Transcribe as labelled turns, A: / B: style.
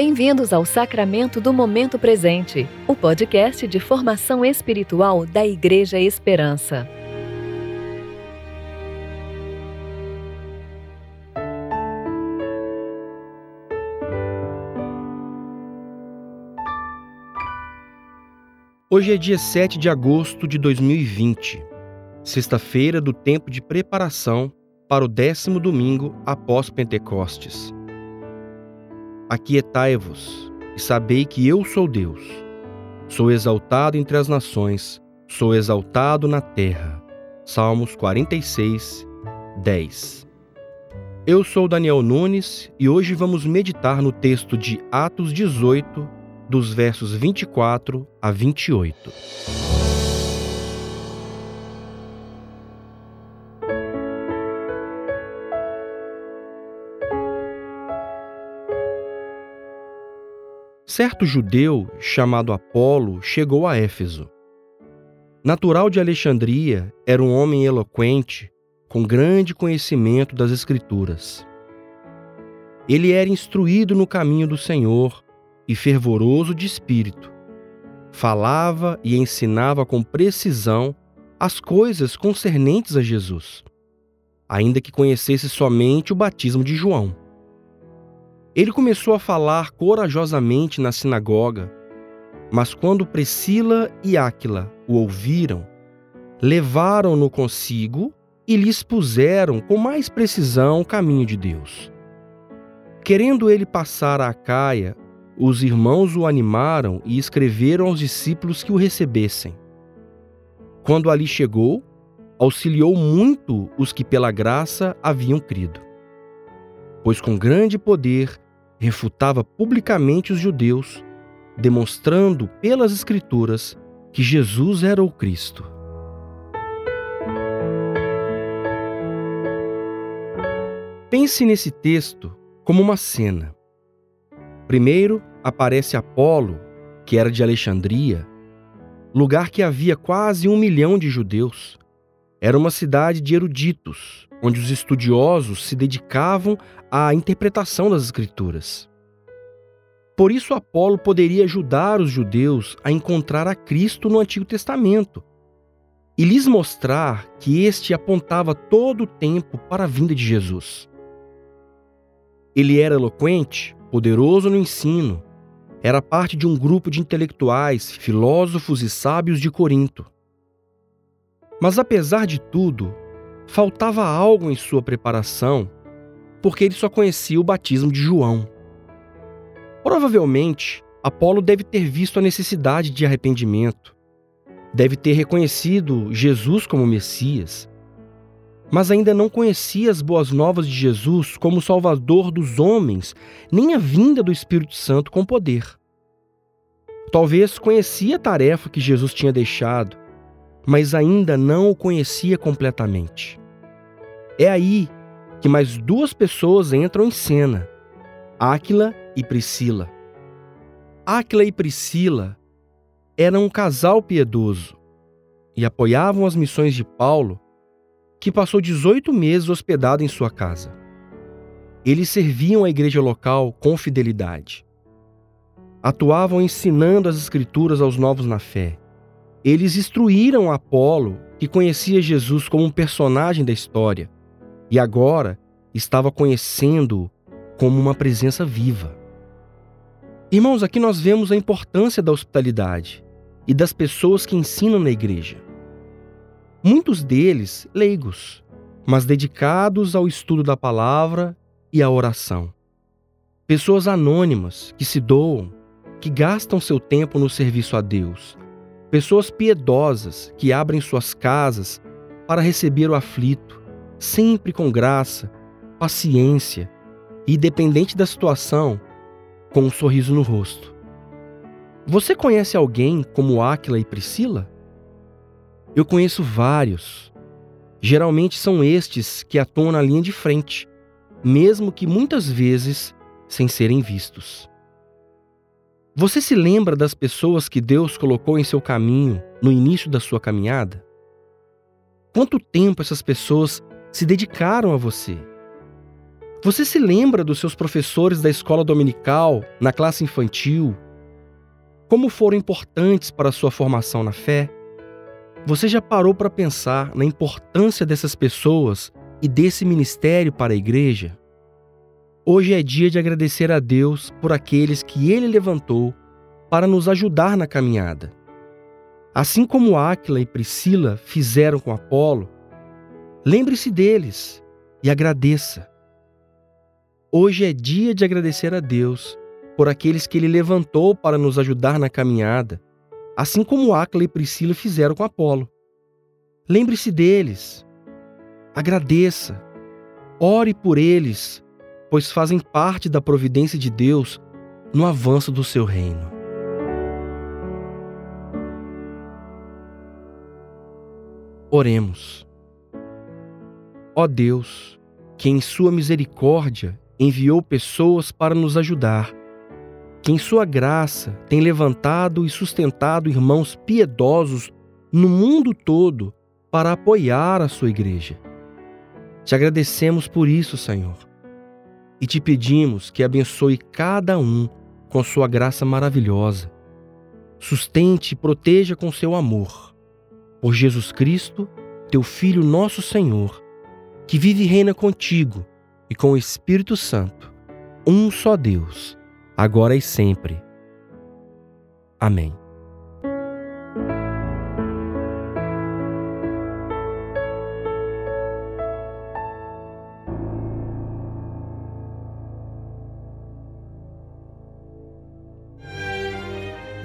A: Bem-vindos ao Sacramento do Momento Presente, o podcast de formação espiritual da Igreja Esperança.
B: Hoje é dia 7 de agosto de 2020, sexta-feira do tempo de preparação para o décimo domingo após Pentecostes. Aquietai-vos e sabei que eu sou Deus. Sou exaltado entre as nações, sou exaltado na terra. Salmos 46, 10. Eu sou Daniel Nunes e hoje vamos meditar no texto de Atos 18, dos versos 24 a 28. Certo judeu chamado Apolo chegou a Éfeso. Natural de Alexandria, era um homem eloquente, com grande conhecimento das Escrituras. Ele era instruído no caminho do Senhor e fervoroso de espírito. Falava e ensinava com precisão as coisas concernentes a Jesus, ainda que conhecesse somente o batismo de João. Ele começou a falar corajosamente na sinagoga, mas quando Priscila e Áquila o ouviram, levaram-no consigo e lhe expuseram com mais precisão o caminho de Deus. Querendo ele passar a Acaia, os irmãos o animaram e escreveram aos discípulos que o recebessem. Quando ali chegou, auxiliou muito os que pela graça haviam crido. Pois com grande poder refutava publicamente os judeus, demonstrando pelas Escrituras que Jesus era o Cristo. Pense nesse texto como uma cena. Primeiro aparece Apolo, que era de Alexandria, lugar que havia quase um milhão de judeus. Era uma cidade de eruditos, onde os estudiosos se dedicavam à interpretação das Escrituras. Por isso, Apolo poderia ajudar os judeus a encontrar a Cristo no Antigo Testamento e lhes mostrar que este apontava todo o tempo para a vinda de Jesus. Ele era eloquente, poderoso no ensino, era parte de um grupo de intelectuais, filósofos e sábios de Corinto. Mas apesar de tudo, faltava algo em sua preparação, porque ele só conhecia o batismo de João. Provavelmente, Apolo deve ter visto a necessidade de arrependimento, deve ter reconhecido Jesus como Messias, mas ainda não conhecia as boas novas de Jesus como Salvador dos homens, nem a vinda do Espírito Santo com poder. Talvez conhecia a tarefa que Jesus tinha deixado, mas ainda não o conhecia completamente. É aí que mais duas pessoas entram em cena: Áquila e Priscila. Áquila e Priscila eram um casal piedoso e apoiavam as missões de Paulo, que passou 18 meses hospedado em sua casa. Eles serviam a igreja local com fidelidade. Atuavam ensinando as Escrituras aos novos na fé eles instruíram Apolo, que conhecia Jesus como um personagem da história, e agora estava conhecendo-o como uma presença viva. Irmãos, aqui nós vemos a importância da hospitalidade e das pessoas que ensinam na igreja. Muitos deles leigos, mas dedicados ao estudo da palavra e à oração. Pessoas anônimas que se doam, que gastam seu tempo no serviço a Deus, Pessoas piedosas que abrem suas casas para receber o aflito, sempre com graça, paciência e, dependente da situação, com um sorriso no rosto. Você conhece alguém como Áquila e Priscila? Eu conheço vários. Geralmente são estes que atuam na linha de frente, mesmo que muitas vezes sem serem vistos. Você se lembra das pessoas que Deus colocou em seu caminho no início da sua caminhada? Quanto tempo essas pessoas se dedicaram a você? Você se lembra dos seus professores da escola dominical, na classe infantil? Como foram importantes para a sua formação na fé? Você já parou para pensar na importância dessas pessoas e desse ministério para a igreja? Hoje é dia de agradecer a Deus por aqueles que Ele levantou para nos ajudar na caminhada. Assim como Áquila e Priscila fizeram com Apolo, lembre-se deles e agradeça. Hoje é dia de agradecer a Deus por aqueles que Ele levantou para nos ajudar na caminhada, assim como Áquila e Priscila fizeram com Apolo. Lembre-se deles, agradeça, ore por eles, pois fazem parte da providência de Deus no avanço do seu reino. Oremos. Ó Deus, que em Sua misericórdia enviou pessoas para nos ajudar, que em Sua graça tem levantado e sustentado irmãos piedosos no mundo todo para apoiar a Sua igreja. Te agradecemos por isso, Senhor, e te pedimos que abençoe cada um com Sua graça maravilhosa. Sustente e proteja com seu amor. Por Jesus Cristo, teu Filho, nosso Senhor, que vive e reina contigo e com o Espírito Santo, um só Deus, agora e sempre. Amém.